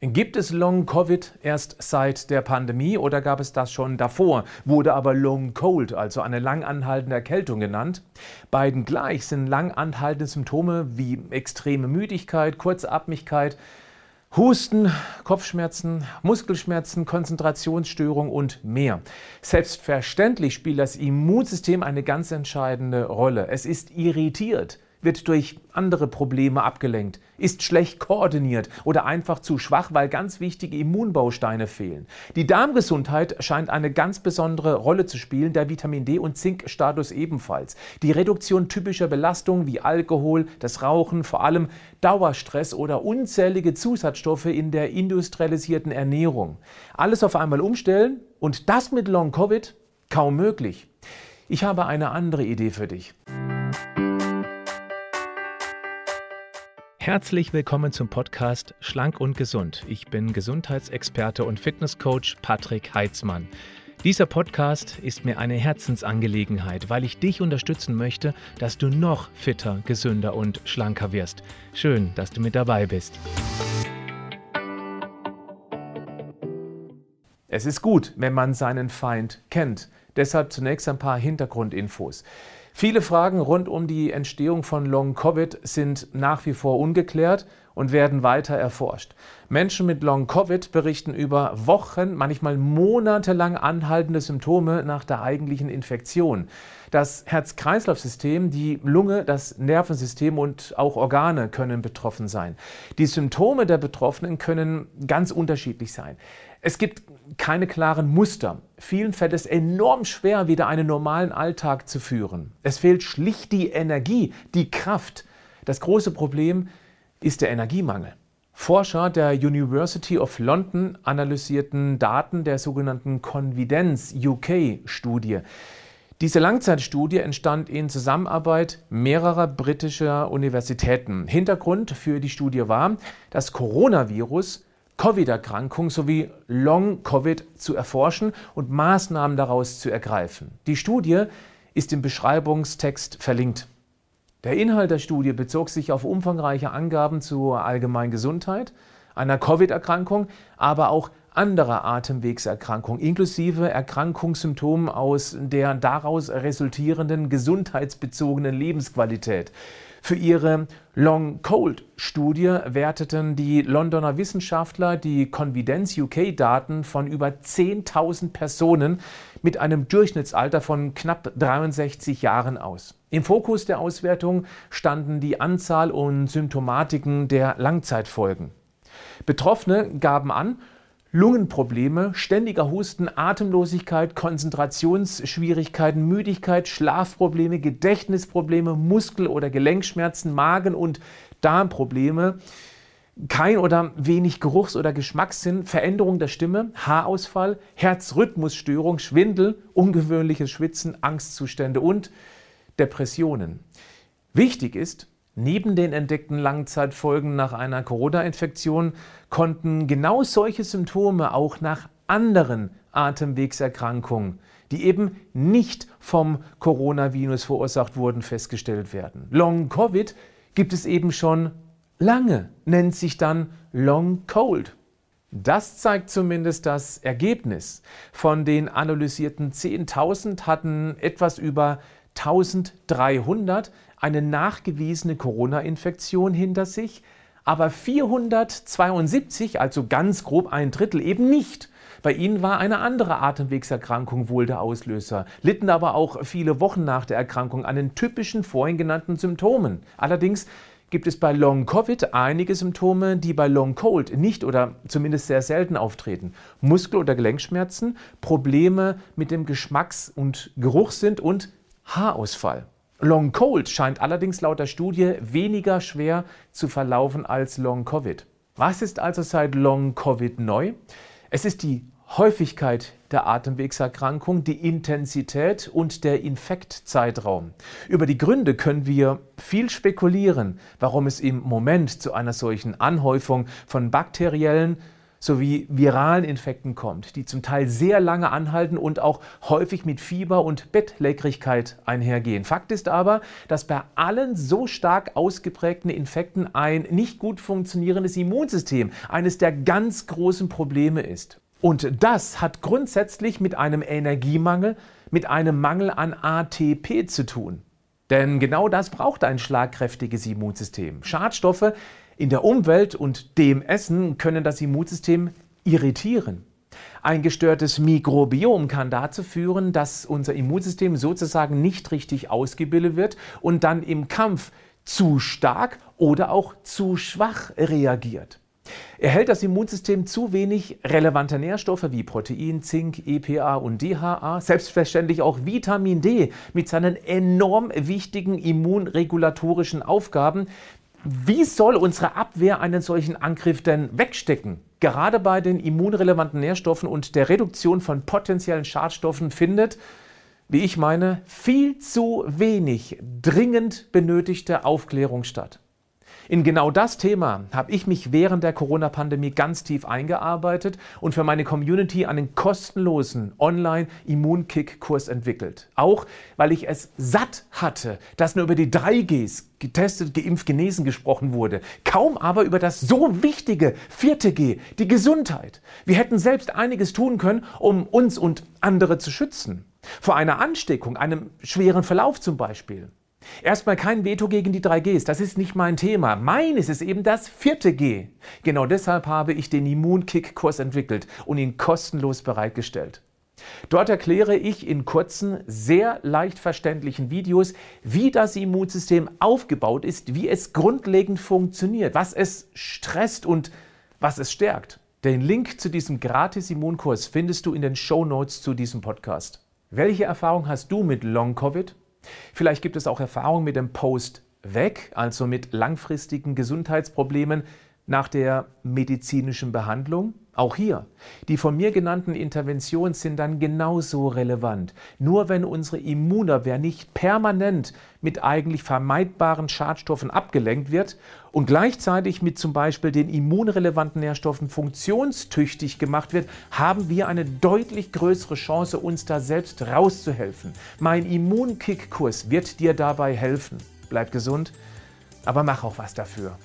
Gibt es Long-Covid erst seit der Pandemie oder gab es das schon davor, wurde aber Long-Cold, also eine lang anhaltende Erkältung genannt? Beiden gleich sind lang anhaltende Symptome wie extreme Müdigkeit, Kurzatmigkeit, Husten, Kopfschmerzen, Muskelschmerzen, Konzentrationsstörung und mehr. Selbstverständlich spielt das Immunsystem eine ganz entscheidende Rolle. Es ist irritiert wird durch andere Probleme abgelenkt, ist schlecht koordiniert oder einfach zu schwach, weil ganz wichtige Immunbausteine fehlen. Die Darmgesundheit scheint eine ganz besondere Rolle zu spielen, der Vitamin D und Zinkstatus ebenfalls. Die Reduktion typischer Belastungen wie Alkohol, das Rauchen, vor allem Dauerstress oder unzählige Zusatzstoffe in der industrialisierten Ernährung. Alles auf einmal umstellen und das mit Long Covid kaum möglich. Ich habe eine andere Idee für dich. Herzlich willkommen zum Podcast Schlank und Gesund. Ich bin Gesundheitsexperte und Fitnesscoach Patrick Heitzmann. Dieser Podcast ist mir eine Herzensangelegenheit, weil ich dich unterstützen möchte, dass du noch fitter, gesünder und schlanker wirst. Schön, dass du mit dabei bist. Es ist gut, wenn man seinen Feind kennt. Deshalb zunächst ein paar Hintergrundinfos. Viele Fragen rund um die Entstehung von Long-Covid sind nach wie vor ungeklärt und werden weiter erforscht. Menschen mit Long-Covid berichten über Wochen, manchmal monatelang anhaltende Symptome nach der eigentlichen Infektion. Das Herz-Kreislauf-System, die Lunge, das Nervensystem und auch Organe können betroffen sein. Die Symptome der Betroffenen können ganz unterschiedlich sein. Es gibt keine klaren Muster. Vielen fällt es enorm schwer, wieder einen normalen Alltag zu führen. Es fehlt schlicht die Energie, die Kraft. Das große Problem ist der Energiemangel. Forscher der University of London analysierten Daten der sogenannten Convidence UK-Studie. Diese Langzeitstudie entstand in Zusammenarbeit mehrerer britischer Universitäten. Hintergrund für die Studie war, das Coronavirus Covid-Erkrankung sowie Long-Covid zu erforschen und Maßnahmen daraus zu ergreifen. Die Studie ist im Beschreibungstext verlinkt. Der Inhalt der Studie bezog sich auf umfangreiche Angaben zur allgemeinen Gesundheit, einer Covid-Erkrankung, aber auch anderer Atemwegserkrankungen, inklusive Erkrankungssymptomen aus der daraus resultierenden gesundheitsbezogenen Lebensqualität. Für ihre Long-Cold-Studie werteten die Londoner Wissenschaftler die Convidence UK-Daten von über 10.000 Personen mit einem Durchschnittsalter von knapp 63 Jahren aus. Im Fokus der Auswertung standen die Anzahl und Symptomatiken der Langzeitfolgen. Betroffene gaben an, Lungenprobleme, ständiger Husten, Atemlosigkeit, Konzentrationsschwierigkeiten, Müdigkeit, Schlafprobleme, Gedächtnisprobleme, Muskel- oder Gelenkschmerzen, Magen- und Darmprobleme, kein oder wenig Geruchs- oder Geschmackssinn, Veränderung der Stimme, Haarausfall, Herzrhythmusstörung, Schwindel, ungewöhnliches Schwitzen, Angstzustände und Depressionen. Wichtig ist, Neben den entdeckten Langzeitfolgen nach einer Corona-Infektion konnten genau solche Symptome auch nach anderen Atemwegserkrankungen, die eben nicht vom Coronavirus verursacht wurden, festgestellt werden. Long Covid gibt es eben schon lange, nennt sich dann Long Cold. Das zeigt zumindest das Ergebnis. Von den analysierten 10.000 hatten etwas über 1300 eine nachgewiesene Corona-Infektion hinter sich, aber 472, also ganz grob ein Drittel, eben nicht. Bei ihnen war eine andere Atemwegserkrankung wohl der Auslöser, litten aber auch viele Wochen nach der Erkrankung an den typischen vorhin genannten Symptomen. Allerdings gibt es bei Long Covid einige Symptome, die bei Long Cold nicht oder zumindest sehr selten auftreten. Muskel- oder Gelenkschmerzen, Probleme mit dem Geschmacks- und Geruchssinn und Haarausfall. Long Cold scheint allerdings laut der Studie weniger schwer zu verlaufen als Long Covid. Was ist also seit Long Covid neu? Es ist die Häufigkeit der Atemwegserkrankung, die Intensität und der Infektzeitraum. Über die Gründe können wir viel spekulieren, warum es im Moment zu einer solchen Anhäufung von bakteriellen sowie viralen Infekten kommt, die zum Teil sehr lange anhalten und auch häufig mit Fieber und Bettlägerigkeit einhergehen. Fakt ist aber, dass bei allen so stark ausgeprägten Infekten ein nicht gut funktionierendes Immunsystem eines der ganz großen Probleme ist. Und das hat grundsätzlich mit einem Energiemangel, mit einem Mangel an ATP zu tun. Denn genau das braucht ein schlagkräftiges Immunsystem. Schadstoffe in der Umwelt und dem Essen können das Immunsystem irritieren. Ein gestörtes Mikrobiom kann dazu führen, dass unser Immunsystem sozusagen nicht richtig ausgebildet wird und dann im Kampf zu stark oder auch zu schwach reagiert. Erhält das Immunsystem zu wenig relevante Nährstoffe wie Protein, Zink, EPA und DHA, selbstverständlich auch Vitamin D mit seinen enorm wichtigen immunregulatorischen Aufgaben, wie soll unsere Abwehr einen solchen Angriff denn wegstecken? Gerade bei den immunrelevanten Nährstoffen und der Reduktion von potenziellen Schadstoffen findet, wie ich meine, viel zu wenig dringend benötigte Aufklärung statt. In genau das Thema habe ich mich während der Corona-Pandemie ganz tief eingearbeitet und für meine Community einen kostenlosen Online-Immunkick-Kurs entwickelt. Auch weil ich es satt hatte, dass nur über die 3Gs getestet, geimpft, genesen gesprochen wurde. Kaum aber über das so wichtige vierte G, die Gesundheit. Wir hätten selbst einiges tun können, um uns und andere zu schützen. Vor einer Ansteckung, einem schweren Verlauf zum Beispiel. Erstmal kein Veto gegen die 3Gs, das ist nicht mein Thema. Mein ist es eben das vierte G. Genau deshalb habe ich den Immunkick-Kurs entwickelt und ihn kostenlos bereitgestellt. Dort erkläre ich in kurzen, sehr leicht verständlichen Videos, wie das Immunsystem aufgebaut ist, wie es grundlegend funktioniert, was es stresst und was es stärkt. Den Link zu diesem Gratis-Immunkurs findest du in den Show Notes zu diesem Podcast. Welche Erfahrung hast du mit Long-Covid? Vielleicht gibt es auch Erfahrung mit dem Post weg, also mit langfristigen Gesundheitsproblemen nach der medizinischen Behandlung. Auch hier, die von mir genannten Interventionen sind dann genauso relevant. Nur wenn unsere Immunabwehr nicht permanent mit eigentlich vermeidbaren Schadstoffen abgelenkt wird und gleichzeitig mit zum Beispiel den immunrelevanten Nährstoffen funktionstüchtig gemacht wird, haben wir eine deutlich größere Chance, uns da selbst rauszuhelfen. Mein Immunkick-Kurs wird dir dabei helfen. Bleib gesund, aber mach auch was dafür.